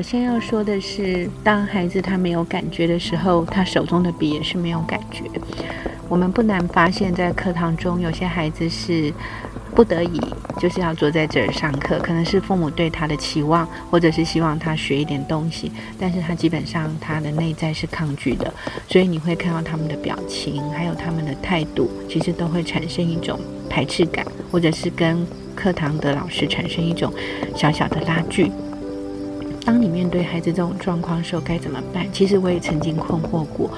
首，先要说的是，当孩子他没有感觉的时候，他手中的笔也是没有感觉。我们不难发现，在课堂中，有些孩子是不得已就是要坐在这儿上课，可能是父母对他的期望，或者是希望他学一点东西，但是他基本上他的内在是抗拒的，所以你会看到他们的表情，还有他们的态度，其实都会产生一种排斥感，或者是跟课堂的老师产生一种小小的拉锯。当你面对孩子这种状况的时候，该怎么办？其实我也曾经困惑过。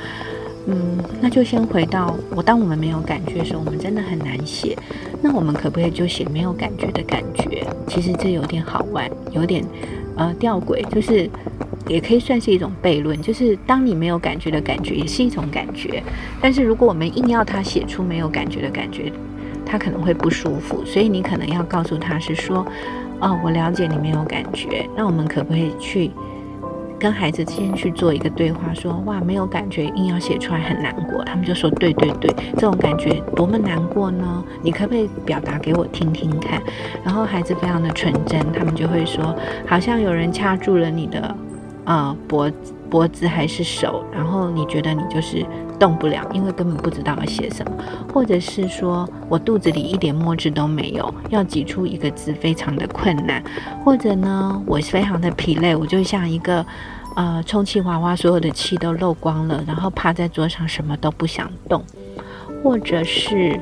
嗯，那就先回到我，当我们没有感觉的时候，我们真的很难写。那我们可不可以就写没有感觉的感觉？其实这有点好玩，有点呃吊诡，就是也可以算是一种悖论。就是当你没有感觉的感觉，也是一种感觉。但是如果我们硬要他写出没有感觉的感觉，他可能会不舒服。所以你可能要告诉他是说。哦，我了解你没有感觉，那我们可不可以去跟孩子先去做一个对话？说哇，没有感觉，硬要写出来很难过。他们就说对对对，这种感觉多么难过呢？你可不可以表达给我听听看？然后孩子非常的纯真，他们就会说，好像有人掐住了你的呃脖子脖子还是手，然后你觉得你就是。动不了，因为根本不知道要写什么，或者是说我肚子里一点墨汁都没有，要挤出一个字非常的困难，或者呢，我非常的疲累，我就像一个呃充气娃娃，所有的气都漏光了，然后趴在桌上什么都不想动，或者是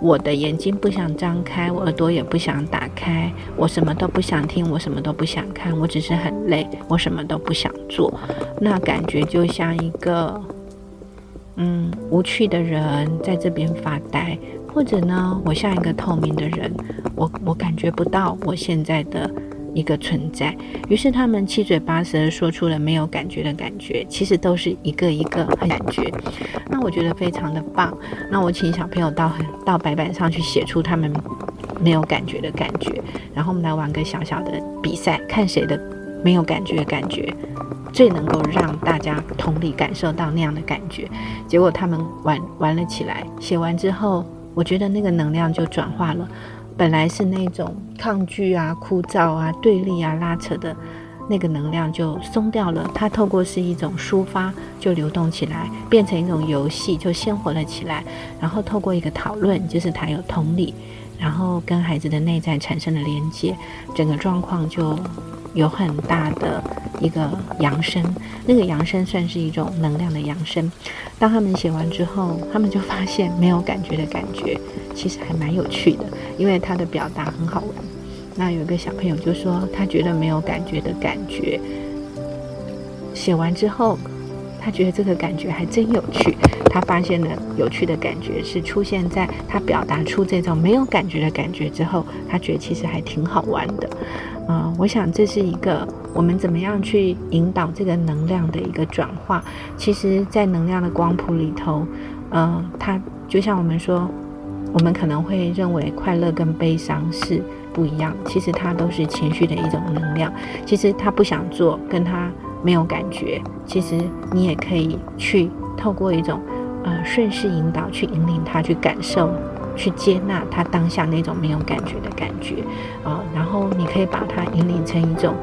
我的眼睛不想张开，我耳朵也不想打开，我什么都不想听，我什么都不想看，我只是很累，我什么都不想做，那感觉就像一个。嗯，无趣的人在这边发呆，或者呢，我像一个透明的人，我我感觉不到我现在的一个存在。于是他们七嘴八舌说出了没有感觉的感觉，其实都是一个一个感觉。那我觉得非常的棒。那我请小朋友到到白板上去写出他们没有感觉的感觉，然后我们来玩个小小的比赛，看谁的没有感觉的感觉。最能够让大家同理感受到那样的感觉，结果他们玩玩了起来。写完之后，我觉得那个能量就转化了，本来是那种抗拒啊、枯燥啊、对立啊、拉扯的那个能量就松掉了。它透过是一种抒发，就流动起来，变成一种游戏，就鲜活了起来。然后透过一个讨论，就是他有同理，然后跟孩子的内在产生了连接，整个状况就。有很大的一个扬声，那个扬声算是一种能量的扬声。当他们写完之后，他们就发现没有感觉的感觉，其实还蛮有趣的，因为他的表达很好玩。那有一个小朋友就说，他觉得没有感觉的感觉，写完之后，他觉得这个感觉还真有趣。他发现了有趣的感觉是出现在他表达出这种没有感觉的感觉之后，他觉得其实还挺好玩的。嗯，我想这是一个我们怎么样去引导这个能量的一个转化。其实，在能量的光谱里头，呃，它就像我们说，我们可能会认为快乐跟悲伤是不一样，其实它都是情绪的一种能量。其实他不想做，跟他没有感觉，其实你也可以去透过一种呃顺势引导，去引领他去感受。去接纳他当下那种没有感觉的感觉，啊，然后你可以把它引领成一种，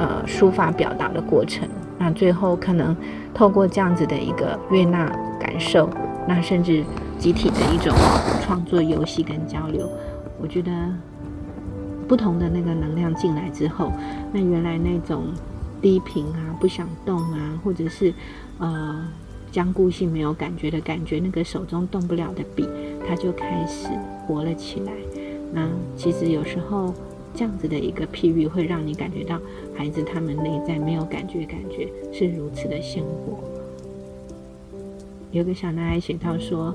呃，抒发表达的过程。那最后可能透过这样子的一个悦纳感受，那甚至集体的一种创作游戏跟交流，我觉得不同的那个能量进来之后，那原来那种低频啊、不想动啊，或者是呃。僵固性没有感觉的感觉，那个手中动不了的笔，它就开始活了起来。那其实有时候这样子的一个譬喻，会让你感觉到孩子他们内在没有感觉，感觉是如此的鲜活。有个小男孩写到说，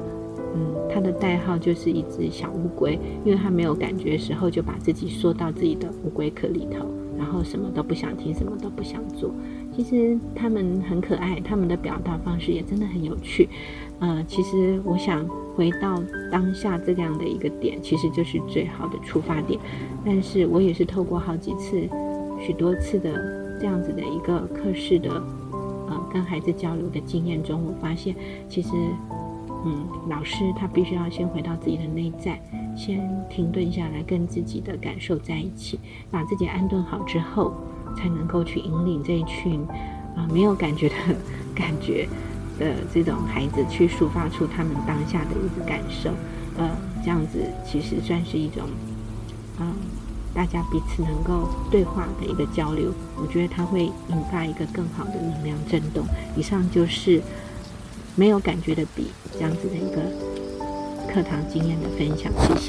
嗯，他的代号就是一只小乌龟，因为他没有感觉的时候，就把自己缩到自己的乌龟壳里头，然后什么都不想听，什么都不想做。其实他们很可爱，他们的表达方式也真的很有趣。呃，其实我想回到当下这样的一个点，其实就是最好的出发点。但是我也是透过好几次、许多次的这样子的一个课室的呃跟孩子交流的经验中，我发现其实嗯，老师他必须要先回到自己的内在，先停顿下来，跟自己的感受在一起，把自己安顿好之后。才能够去引领这一群啊没有感觉的感觉的这种孩子，去抒发出他们当下的一个感受。呃，这样子其实算是一种，嗯，大家彼此能够对话的一个交流。我觉得它会引发一个更好的能量震动。以上就是没有感觉的笔这样子的一个课堂经验的分享，谢谢。